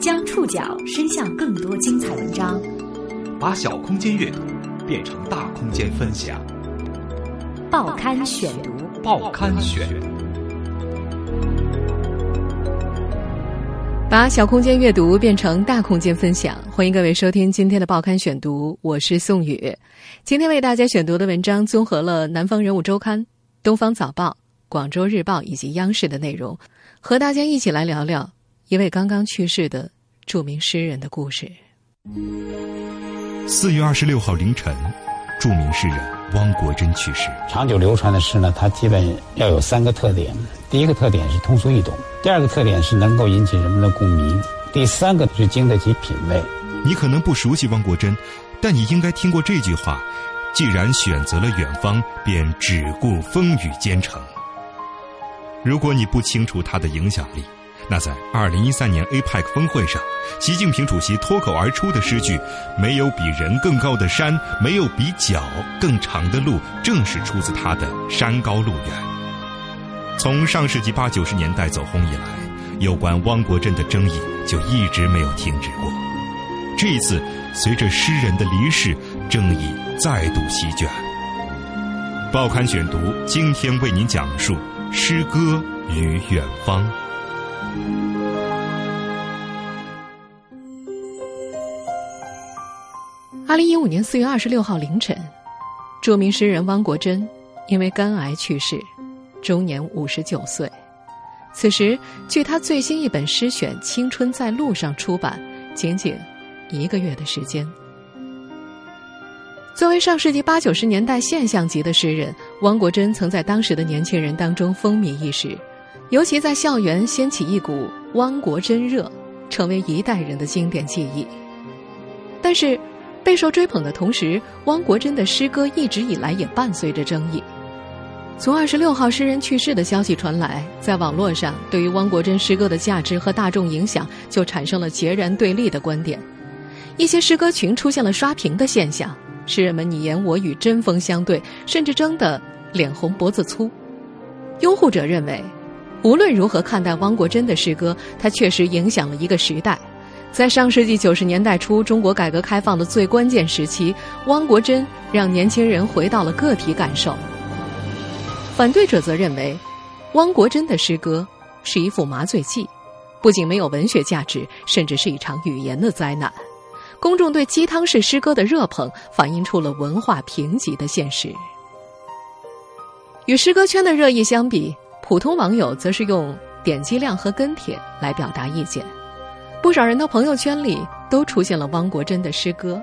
将触角伸向更多精彩文章，把小空间阅读变成大空间分享。报刊选读，报刊选。把小空间阅读变成大空间分享，欢迎各位收听今天的报刊选读，我是宋宇。今天为大家选读的文章综合了《南方人物周刊》、《东方早报》、《广州日报》以及央视的内容，和大家一起来聊聊一位刚刚去世的著名诗人的故事。四月二十六号凌晨，著名诗人汪国真去世。长久流传的诗呢，它基本要有三个特点：第一个特点是通俗易懂；第二个特点是能够引起人们的共鸣；第三个是经得起品味。你可能不熟悉汪国真，但你应该听过这句话：“既然选择了远方，便只顾风雨兼程。”如果你不清楚他的影响力，那在二零一三年 APEC 峰会上，习近平主席脱口而出的诗句“没有比人更高的山，没有比脚更长的路”，正是出自他的《山高路远》。从上世纪八九十年代走红以来，有关汪国真的争议就一直没有停止过。这一次，随着诗人的离世，争议再度席卷。报刊选读今天为您讲述诗歌与远方。二零一五年四月二十六号凌晨，著名诗人汪国真因为肝癌去世，终年五十九岁。此时，距他最新一本诗选《青春在路上》出版仅仅一个月的时间。作为上世纪八九十年代现象级的诗人，汪国真曾在当时的年轻人当中风靡一时，尤其在校园掀起一股“汪国真热”，成为一代人的经典记忆。但是，备受追捧的同时，汪国真的诗歌一直以来也伴随着争议。从二十六号诗人去世的消息传来，在网络上，对于汪国真诗歌的价值和大众影响就产生了截然对立的观点。一些诗歌群出现了刷屏的现象，诗人们你言我语，针锋相对，甚至争得脸红脖子粗。拥护者认为，无论如何看待汪国真的诗歌，他确实影响了一个时代。在上世纪九十年代初，中国改革开放的最关键时期，汪国真让年轻人回到了个体感受。反对者则认为，汪国真的诗歌是一副麻醉剂，不仅没有文学价值，甚至是一场语言的灾难。公众对鸡汤式诗歌的热捧，反映出了文化贫瘠的现实。与诗歌圈的热议相比，普通网友则是用点击量和跟帖来表达意见。不少人的朋友圈里都出现了汪国真的诗歌。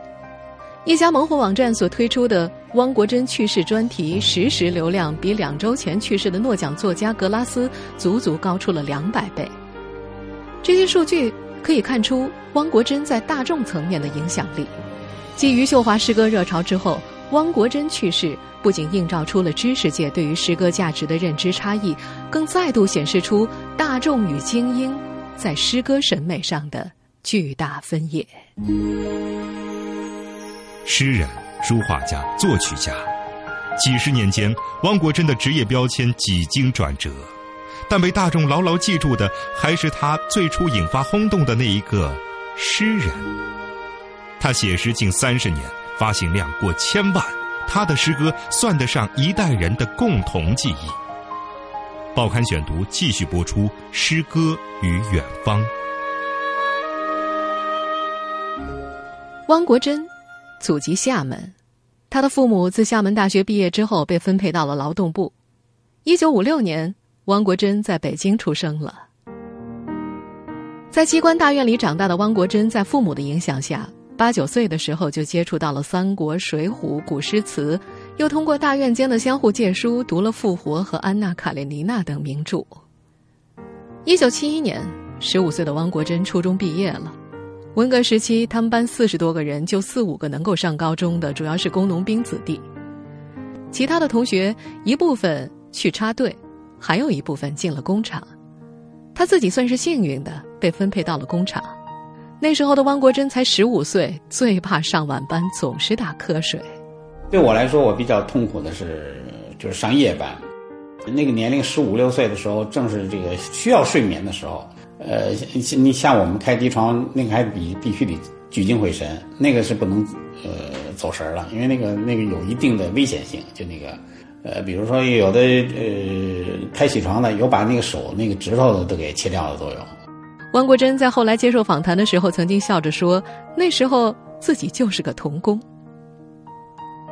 一家门户网站所推出的汪国真去世专题实时流量，比两周前去世的诺奖作家格拉斯足足高出了两百倍。这些数据可以看出汪国真在大众层面的影响力。继余秀华诗歌热潮之后，汪国真去世不仅映照出了知识界对于诗歌价值的认知差异，更再度显示出大众与精英在诗歌审美上的巨大分野。诗人、书画家、作曲家，几十年间，汪国真的职业标签几经转折，但被大众牢牢记住的，还是他最初引发轰动的那一个诗人。他写诗近三十年，发行量过千万，他的诗歌算得上一代人的共同记忆。报刊选读继续播出《诗歌与远方》。汪国真。祖籍厦门，他的父母自厦门大学毕业之后被分配到了劳动部。一九五六年，汪国真在北京出生了。在机关大院里长大的汪国真，在父母的影响下，八九岁的时候就接触到了三国、水浒、古诗词，又通过大院间的相互借书，读了《复活》和《安娜·卡列尼娜》等名著。一九七一年，十五岁的汪国真初中毕业了。文革时期，他们班四十多个人，就四五个能够上高中的，主要是工农兵子弟。其他的同学一部分去插队，还有一部分进了工厂。他自己算是幸运的，被分配到了工厂。那时候的汪国真才十五岁，最怕上晚班，总是打瞌睡。对我来说，我比较痛苦的是就是上夜班。那个年龄十五六岁的时候，正是这个需要睡眠的时候。呃，你像我们开机床，那个还必必须得聚精会神，那个是不能呃走神了，因为那个那个有一定的危险性。就那个呃，比如说有的呃开起床的，有把那个手那个指头都给切掉的都有。汪国真在后来接受访谈的时候，曾经笑着说：“那时候自己就是个童工。”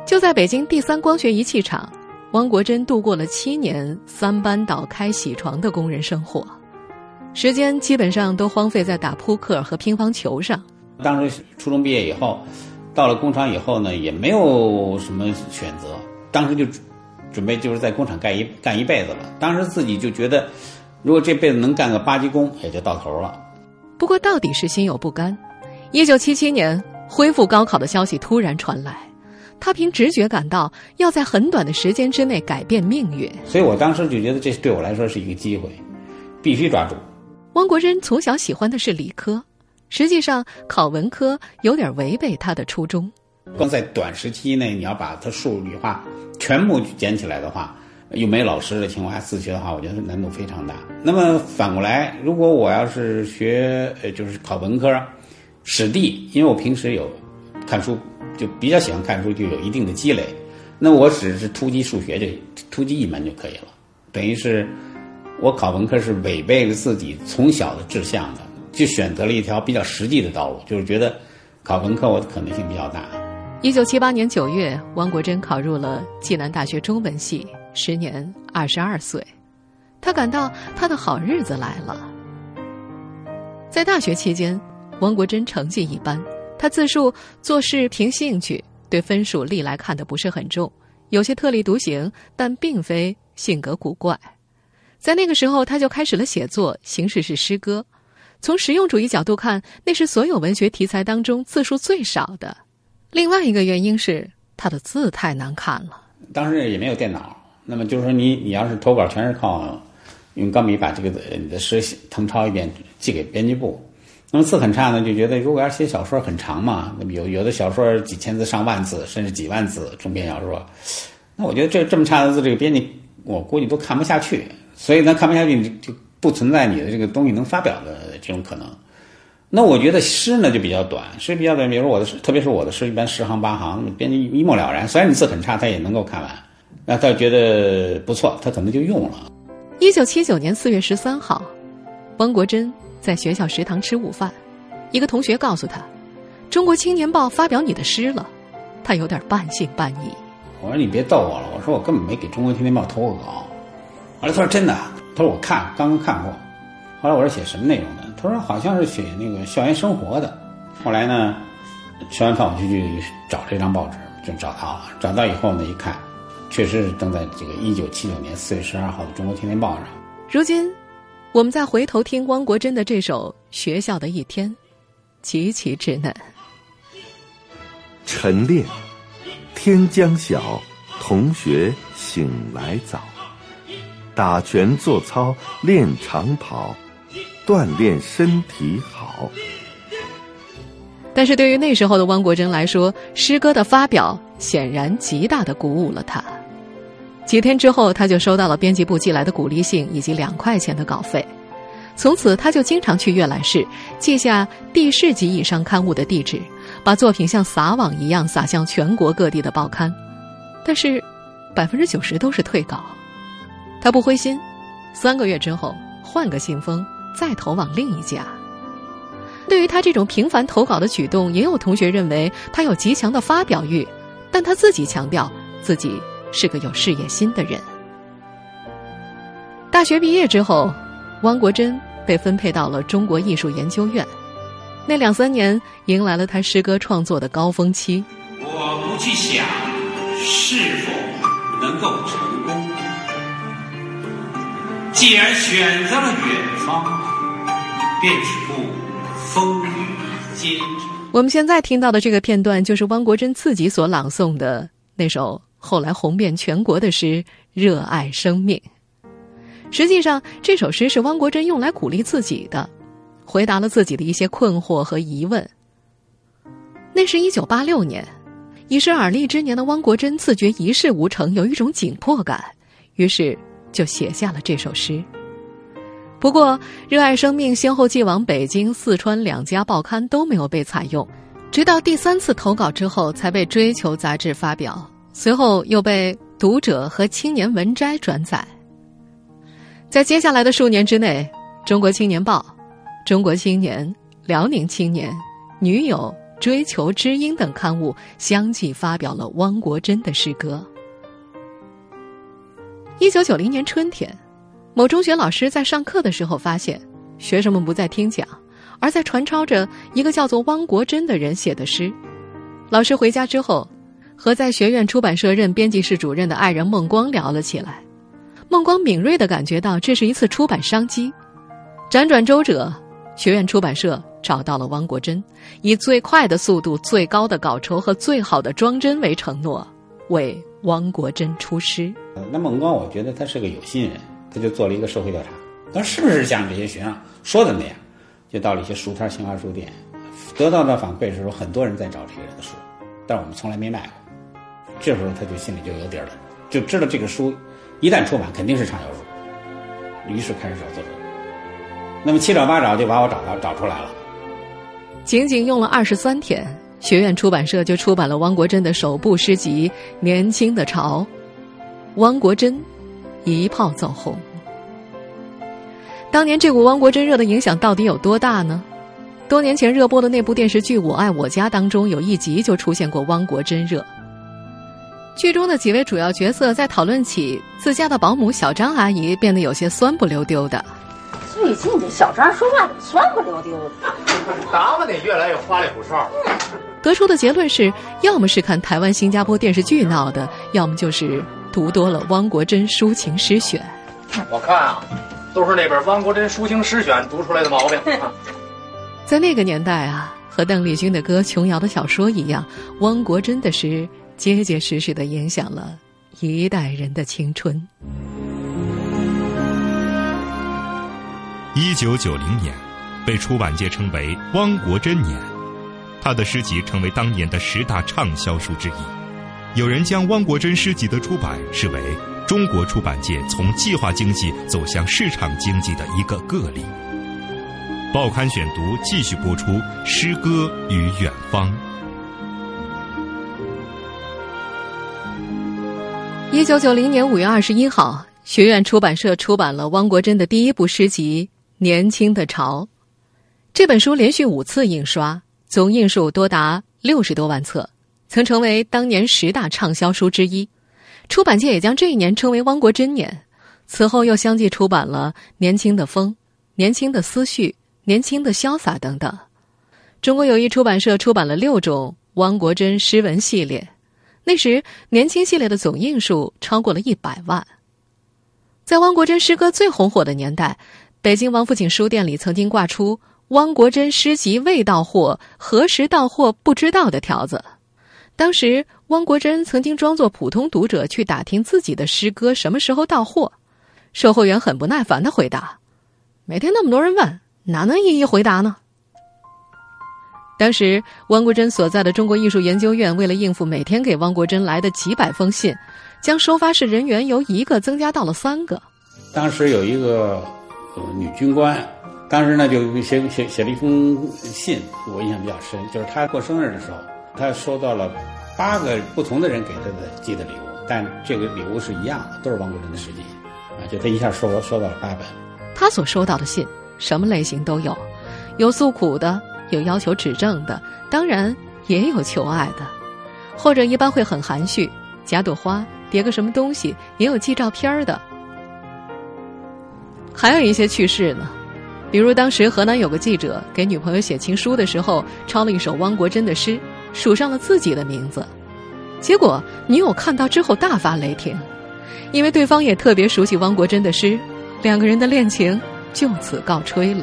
就在北京第三光学仪器厂，汪国真度过了七年三班倒开铣床的工人生活。时间基本上都荒废在打扑克和乒乓球上。当时初中毕业以后，到了工厂以后呢，也没有什么选择。当时就准备就是在工厂干一干一辈子了。当时自己就觉得，如果这辈子能干个八级工，也就到头了。不过到底是心有不甘。一九七七年恢复高考的消息突然传来，他凭直觉感到要在很短的时间之内改变命运。所以我当时就觉得这对我来说是一个机会，必须抓住。汪国真从小喜欢的是理科，实际上考文科有点违背他的初衷。光在短时期内，你要把它数理化全部捡起来的话，又没老师的情况下自学的话，我觉得难度非常大。那么反过来，如果我要是学呃，就是考文科，史地，因为我平时有看书，就比较喜欢看书，就有一定的积累。那我只是突击数学，就突击一门就可以了，等于是。我考文科是违背了自己从小的志向的，就选择了一条比较实际的道路，就是觉得考文科我的可能性比较大。一九七八年九月，汪国真考入了暨南大学中文系，时年二十二岁，他感到他的好日子来了。在大学期间，汪国真成绩一般，他自述做事凭兴趣，对分数历来看得不是很重，有些特立独行，但并非性格古怪。在那个时候，他就开始了写作，形式是诗歌。从实用主义角度看，那是所有文学题材当中字数最少的。另外一个原因是他的字太难看了。当时也没有电脑，那么就是说，你你要是投稿，全是靠用钢笔把这个你的诗誊抄一遍，寄给编辑部。那么字很差呢，就觉得如果要写小说很长嘛，那么有有的小说几千字、上万字，甚至几万字中篇小说，那我觉得这这么差的字，这个编辑我估计都看不下去。所以呢，看不下去就不存在你的这个东西能发表的这种可能。那我觉得诗呢就比较短，诗比较短。比如我的诗，特别是我的诗，一般十行八行，编辑一目了然。虽然你字很差，他也能够看完。那他觉得不错，他可能就用了。一九七九年四月十三号，汪国真在学校食堂吃午饭，一个同学告诉他，《中国青年报》发表你的诗了。他有点半信半疑。我说你别逗我了，我说我根本没给中国青年报投过稿。后来他说真的，他说我看刚刚看过。后来我说写什么内容的？他说好像是写那个校园生活的。后来呢，吃完饭我就去找这张报纸，就找到了。找到以后呢，一看，确实是登在这个一九七九年四月十二号的《中国青年报》上。如今，我们再回头听汪国真的这首《学校的一天》，极其稚嫩。晨练，天将晓，同学醒来早。打拳做操练长跑，锻炼身体好。但是对于那时候的汪国真来说，诗歌的发表显然极大的鼓舞了他。几天之后，他就收到了编辑部寄来的鼓励信以及两块钱的稿费。从此，他就经常去阅览室记下地市级以上刊物的地址，把作品像撒网一样撒向全国各地的报刊。但是，百分之九十都是退稿。他不灰心，三个月之后换个信封，再投往另一家。对于他这种频繁投稿的举动，也有同学认为他有极强的发表欲，但他自己强调自己是个有事业心的人。大学毕业之后，汪国真被分配到了中国艺术研究院，那两三年迎来了他诗歌创作的高峰期。我不去想是否能够成功。既然选择了远方，便只顾风雨兼程。我们现在听到的这个片段，就是汪国真自己所朗诵的那首后来红遍全国的诗《热爱生命》。实际上，这首诗是汪国真用来鼓励自己的，回答了自己的一些困惑和疑问。那是一九八六年，已是而立之年的汪国真自觉一事无成，有一种紧迫感，于是。就写下了这首诗。不过，热爱生命先后寄往北京、四川两家报刊都没有被采用，直到第三次投稿之后才被《追求》杂志发表，随后又被《读者》和《青年文摘》转载。在接下来的数年之内，《中国青年报》、《中国青年》、《辽宁青年》、《女友》、《追求》、《知音》等刊物相继发表了汪国真的诗歌。一九九零年春天。某中学老师在上课的时候发现，学生们不再听讲，而在传抄着一个叫做汪国真的人写的诗。老师回家之后，和在学院出版社任编辑室主任的爱人孟光聊了起来。孟光敏锐地感觉到这是一次出版商机。辗转周折，学院出版社找到了汪国真，以最快的速度、最高的稿酬和最好的装帧为承诺，为汪国真出师。那孟光，我觉得他是个有心人。他就做了一个社会调查，那是不是像这些学生说的那样？就到了一些书摊、新华书店，得到的反馈是说，很多人在找这个人的书，但我们从来没卖过。这时候他就心里就有底儿了，就知道这个书一旦出版肯定是畅销书，于是开始找作者。那么七找八找就把我找到找出来了。仅仅用了二十三天，学院出版社就出版了汪国真的首部诗集《年轻的潮》。汪国真。一炮走红。当年这股汪国真热的影响到底有多大呢？多年前热播的那部电视剧《我爱我家》当中，有一集就出现过汪国真热。剧中的几位主要角色在讨论起自家的保姆小张阿姨，变得有些酸不溜丢的。最近这小张说话怎么酸不溜丢的？打扮得越来越花里胡哨。得出的结论是：要么是看台湾、新加坡电视剧闹的，要么就是。读多了汪国真抒情诗选，我看啊，都是那本汪国真抒情诗选读出来的毛病。在那个年代啊，和邓丽君的歌、琼瑶的小说一样，汪国真的诗结结实实的影响了一代人的青春。一九九零年，被出版界称为“汪国真年”，他的诗集成为当年的十大畅销书之一。有人将汪国真诗集的出版视为中国出版界从计划经济走向市场经济的一个个例。报刊选读继续播出《诗歌与远方》。一九九零年五月二十一号，学院出版社出版了汪国真的第一部诗集《年轻的潮》。这本书连续五次印刷，总印数多达六十多万册。曾成为当年十大畅销书之一，出版界也将这一年称为汪国真年。此后又相继出版了《年轻的风》《年轻的思绪》《年轻的潇洒》等等。中国友谊出版社出版了六种汪国真诗文系列，那时年轻系列的总印数超过了一百万。在汪国真诗歌最红火的年代，北京王府井书店里曾经挂出“汪国真诗集未到货，何时到货不知道”的条子。当时，汪国真曾经装作普通读者去打听自己的诗歌什么时候到货。售货员很不耐烦的回答：“每天那么多人问，哪能一一回答呢？”当时，汪国真所在的中国艺术研究院为了应付每天给汪国真来的几百封信，将收发室人员由一个增加到了三个。当时有一个女军官，当时呢就写写写了一封信，我印象比较深，就是她过生日的时候。她收到了八个不同的人给她的寄的礼物，但这个礼物是一样的，都是王国珍的诗集，啊，就他一下收收到了八本。他所收到的信，什么类型都有，有诉苦的，有要求指正的，当然也有求爱的，或者一般会很含蓄，夹朵花，叠个什么东西，也有寄照片的。还有一些趣事呢。比如，当时河南有个记者给女朋友写情书的时候，抄了一首汪国真的诗，署上了自己的名字。结果女友看到之后大发雷霆，因为对方也特别熟悉汪国真的诗，两个人的恋情就此告吹了。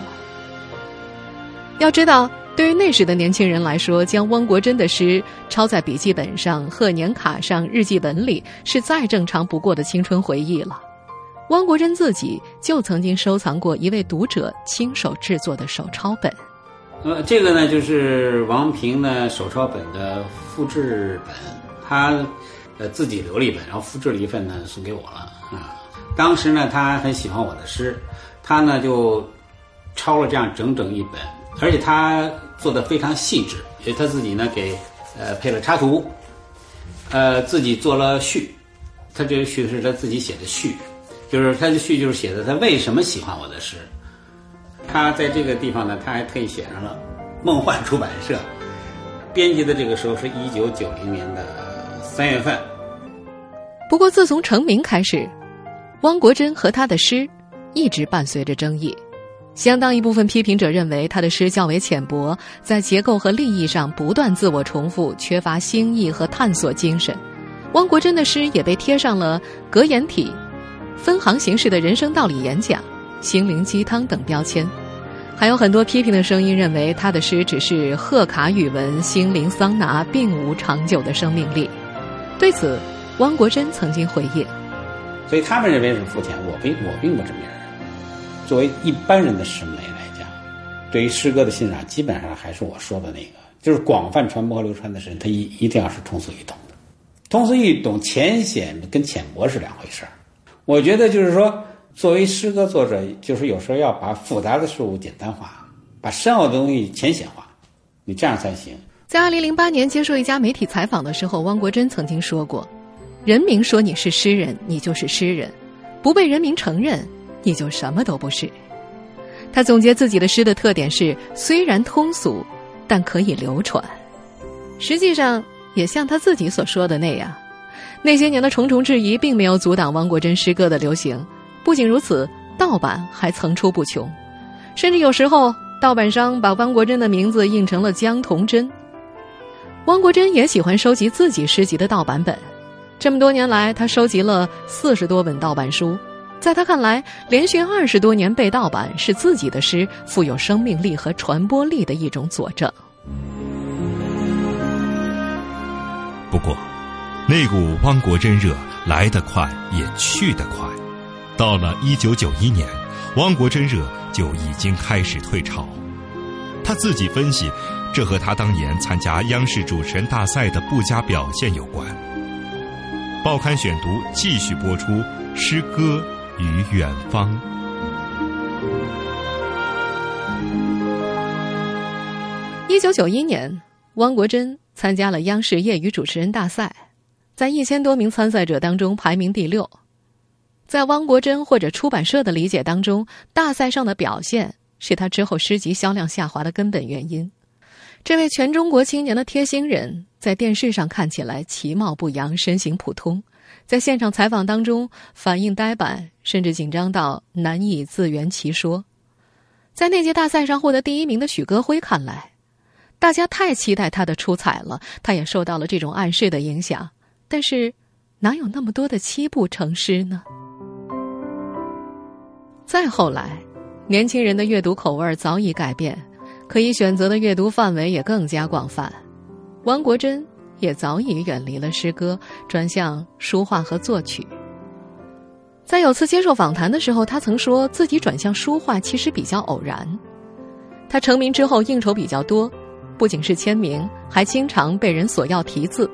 要知道，对于那时的年轻人来说，将汪国真的诗抄在笔记本上、贺年卡上、日记本里，是再正常不过的青春回忆了。汪国真自己就曾经收藏过一位读者亲手制作的手抄本。呃，这个呢就是王平呢手抄本的复制本，他呃自己留了一本，然后复制了一份呢送给我了啊。当时呢，他很喜欢我的诗，他呢就抄了这样整整一本，而且他做的非常细致，因为他自己呢给呃配了插图，呃自己做了序，他这个序是他自己写的序，就是他的序就是写的他为什么喜欢我的诗。他在这个地方呢，他还特意写上了梦幻出版社编辑的这个时候是一九九零年的三月份。不过自从成名开始，汪国真和他的诗一直伴随着争议。相当一部分批评者认为他的诗较为浅薄，在结构和立意上不断自我重复，缺乏新意和探索精神。汪国真的诗也被贴上了格言体、分行形式的人生道理演讲。心灵鸡汤等标签，还有很多批评的声音认为他的诗只是贺卡语文、心灵桑拿，并无长久的生命力。对此，汪国真曾经回应：“所以他们认为是肤浅，我并我并不这么认为。作为一般人的审美来讲，对于诗歌的欣赏，基本上还是我说的那个，就是广泛传播和流传的诗，它一一定要是通俗易懂的。通俗易懂、浅显跟浅薄是两回事儿。我觉得就是说。”作为诗歌作者，就是有时候要把复杂的事物简单化，把深奥的东西浅显化，你这样才行。在二零零八年接受一家媒体采访的时候，汪国真曾经说过：“人民说你是诗人，你就是诗人；不被人民承认，你就什么都不是。”他总结自己的诗的特点是：虽然通俗，但可以流传。实际上，也像他自己所说的那样，那些年的重重质疑并没有阻挡汪国真诗歌的流行。不仅如此，盗版还层出不穷，甚至有时候盗版商把汪国真的名字印成了江童真。汪国真也喜欢收集自己诗集的盗版本，这么多年来，他收集了四十多本盗版书。在他看来，连续二十多年被盗版是自己的诗富有生命力和传播力的一种佐证。不过，那股汪国真热来得快，也去得快。到了一九九一年，汪国真热就已经开始退潮。他自己分析，这和他当年参加央视主持人大赛的不佳表现有关。报刊选读继续播出《诗歌与远方》。一九九一年，汪国真参加了央视业余主持人大赛，在一千多名参赛者当中排名第六。在汪国真或者出版社的理解当中，大赛上的表现是他之后诗集销量下滑的根本原因。这位全中国青年的贴心人，在电视上看起来其貌不扬，身形普通；在现场采访当中，反应呆板，甚至紧张到难以自圆其说。在那届大赛上获得第一名的许戈辉看来，大家太期待他的出彩了，他也受到了这种暗示的影响。但是，哪有那么多的七步成诗呢？再后来，年轻人的阅读口味早已改变，可以选择的阅读范围也更加广泛。汪国真也早已远离了诗歌，转向书画和作曲。在有次接受访谈的时候，他曾说自己转向书画其实比较偶然。他成名之后应酬比较多，不仅是签名，还经常被人索要题字，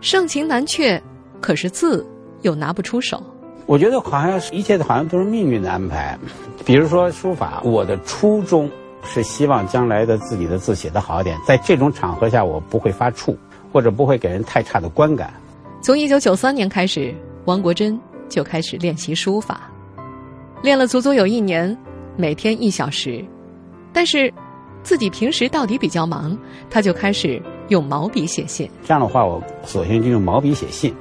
盛情难却，可是字又拿不出手。我觉得好像是一切的好像都是命运的安排，比如说书法，我的初衷是希望将来的自己的字写得好一点，在这种场合下我不会发怵，或者不会给人太差的观感。从一九九三年开始，王国珍就开始练习书法，练了足足有一年，每天一小时。但是，自己平时到底比较忙，他就开始用毛笔写信。这样的话，我索性就用毛笔写信。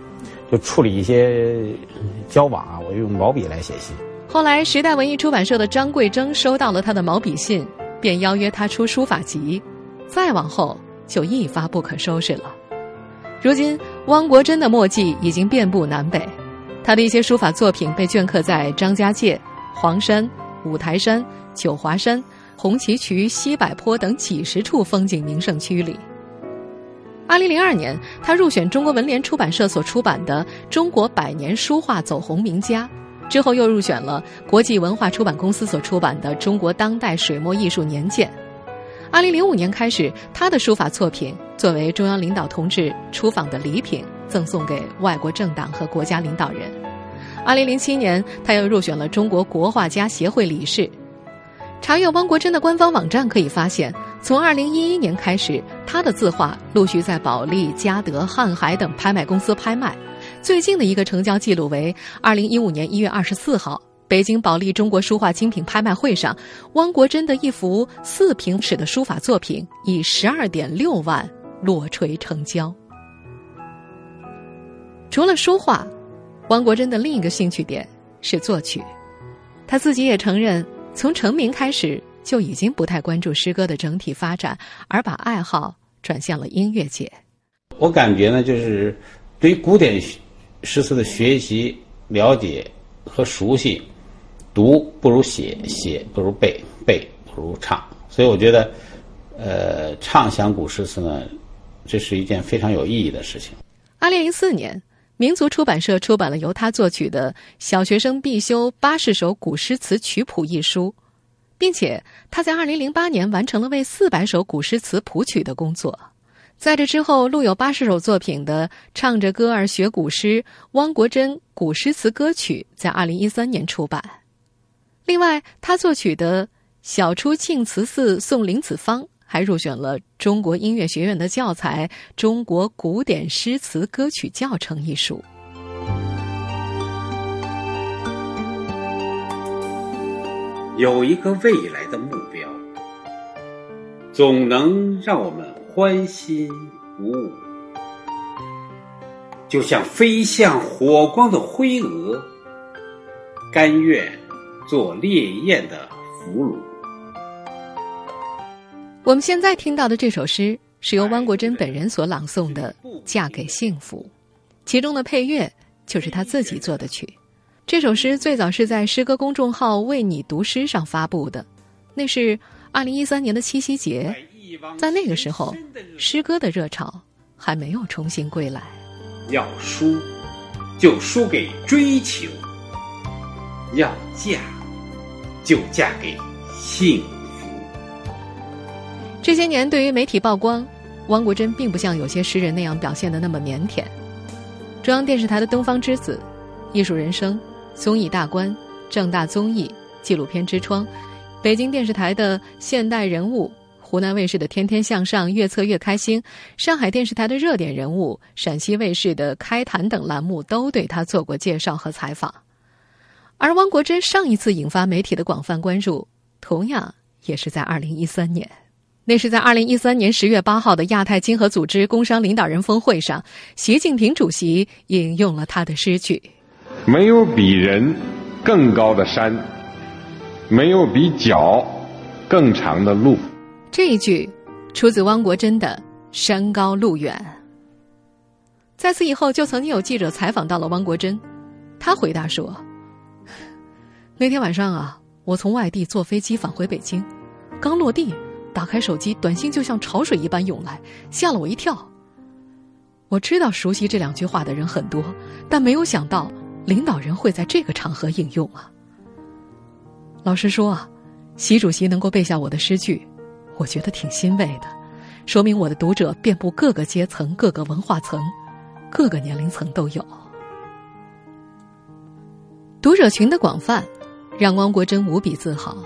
就处理一些交往啊，我用毛笔来写信。后来，时代文艺出版社的张桂征收到了他的毛笔信，便邀约他出书法集。再往后，就一发不可收拾了。如今，汪国真的墨迹已经遍布南北，他的一些书法作品被镌刻在张家界、黄山、五台山、九华山、红旗渠、西柏坡等几十处风景名胜区里。二零零二年，他入选中国文联出版社所出版的《中国百年书画走红名家》，之后又入选了国际文化出版公司所出版的《中国当代水墨艺术年鉴》。二零零五年开始，他的书法作品作为中央领导同志出访的礼品，赠送给外国政党和国家领导人。二零零七年，他又入选了中国国画家协会理事。查阅汪国真的官方网站可以发现，从二零一一年开始，他的字画陆续在保利、嘉德、瀚海等拍卖公司拍卖。最近的一个成交记录为二零一五年一月二十四号，北京保利中国书画精品拍卖会上，汪国真的一幅四平尺的书法作品以十二点六万落锤成交。除了书画，汪国真的另一个兴趣点是作曲，他自己也承认。从成名开始就已经不太关注诗歌的整体发展，而把爱好转向了音乐界。我感觉呢，就是对于古典诗词的学习、了解和熟悉，读不如写，写不如背，背不如唱。所以我觉得，呃，唱响古诗词呢，这是一件非常有意义的事情。二零零四年，民族出版社出版了由他作曲的《小学生必修八十首古诗词曲谱》一书，并且他在二零零八年完成了为四百首古诗词谱曲的工作。在这之后，录有八十首作品的《唱着歌儿学古诗》汪国真古诗词歌曲在二零一三年出版。另外，他作曲的《小出庆慈寺送林子方》。还入选了中国音乐学院的教材《中国古典诗词歌曲教程》一书。有一个未来的目标，总能让我们欢欣鼓舞，就像飞向火光的灰蛾，甘愿做烈焰的俘虏。我们现在听到的这首诗是由汪国真本人所朗诵的《嫁给幸福》，其中的配乐就是他自己做的曲。这首诗最早是在诗歌公众号“为你读诗”上发布的，那是二零一三年的七夕节。在那个时候，诗歌的热潮还没有重新归来。要输，就输给追求；要嫁，就嫁给幸福。这些年，对于媒体曝光，汪国真并不像有些诗人那样表现的那么腼腆。中央电视台的《东方之子》、《艺术人生》、综艺大观、正大综艺、纪录片之窗、北京电视台的《现代人物》、湖南卫视的《天天向上》、《越策越开心》、上海电视台的热点人物、陕西卫视的《开谈》等栏目都对他做过介绍和采访。而汪国真上一次引发媒体的广泛关注，同样也是在二零一三年。那是在二零一三年十月八号的亚太经合组织工商领导人峰会上，习近平主席引用了他的诗句：“没有比人更高的山，没有比脚更长的路。”这一句出自汪国真的“山高路远”。在此以后，就曾经有记者采访到了汪国真，他回答说：“那天晚上啊，我从外地坐飞机返回北京，刚落地。”打开手机，短信就像潮水一般涌来，吓了我一跳。我知道熟悉这两句话的人很多，但没有想到领导人会在这个场合引用啊。老实说啊，习主席能够背下我的诗句，我觉得挺欣慰的，说明我的读者遍布各个阶层、各个文化层、各个年龄层都有。读者群的广泛，让汪国真无比自豪。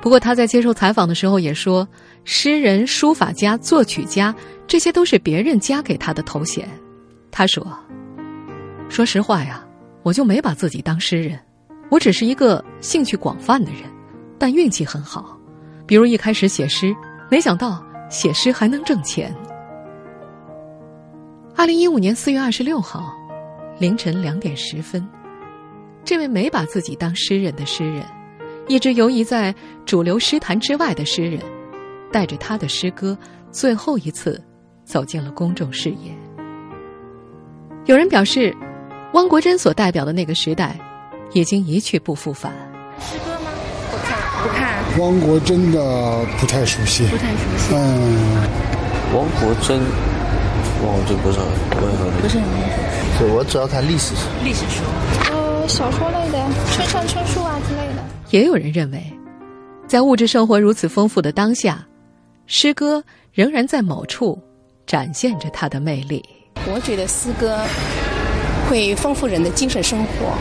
不过他在接受采访的时候也说，诗人、书法家、作曲家，这些都是别人加给他的头衔。他说：“说实话呀，我就没把自己当诗人，我只是一个兴趣广泛的人，但运气很好。比如一开始写诗，没想到写诗还能挣钱。”二零一五年四月二十六号凌晨两点十分，这位没把自己当诗人的诗人。一直游移在主流诗坛之外的诗人，带着他的诗歌，最后一次走进了公众视野。有人表示，汪国真所代表的那个时代，已经一去不复返。诗歌吗？不看，不看。汪国真的不太熟悉，不太熟悉。嗯，汪国真，汪国真不是很，不是很熟悉。对，我主要看历史书。历史书。呃，小说类的，村上春树啊之类的。也有人认为，在物质生活如此丰富的当下，诗歌仍然在某处展现着它的魅力。我觉得诗歌会丰富人的精神生活。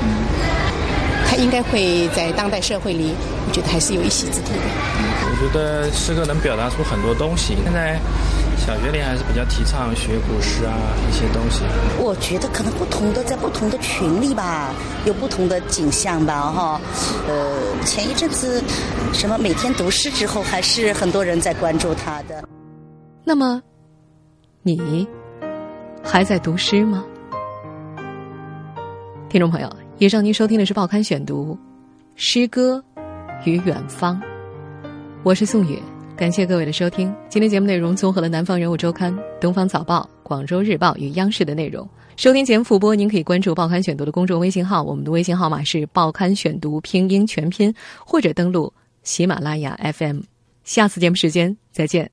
他应该会在当代社会里，我觉得还是有一席之地的。我觉得诗歌能表达出很多东西。现在小学里还是比较提倡学古诗啊一些东西。我觉得可能不同的在不同的群里吧，有不同的景象吧，哈。呃，前一阵子什么每天读诗之后，还是很多人在关注他的。那么，你还在读诗吗？听众朋友。以上您收听的是《报刊选读》，诗歌与远方。我是宋宇，感谢各位的收听。今天节目内容综合了《南方人物周刊》、《东方早报》、《广州日报》与央视的内容。收听节目复播，您可以关注《报刊选读》的公众微信号，我们的微信号码是《报刊选读》拼音全拼，或者登录喜马拉雅 FM。下次节目时间再见。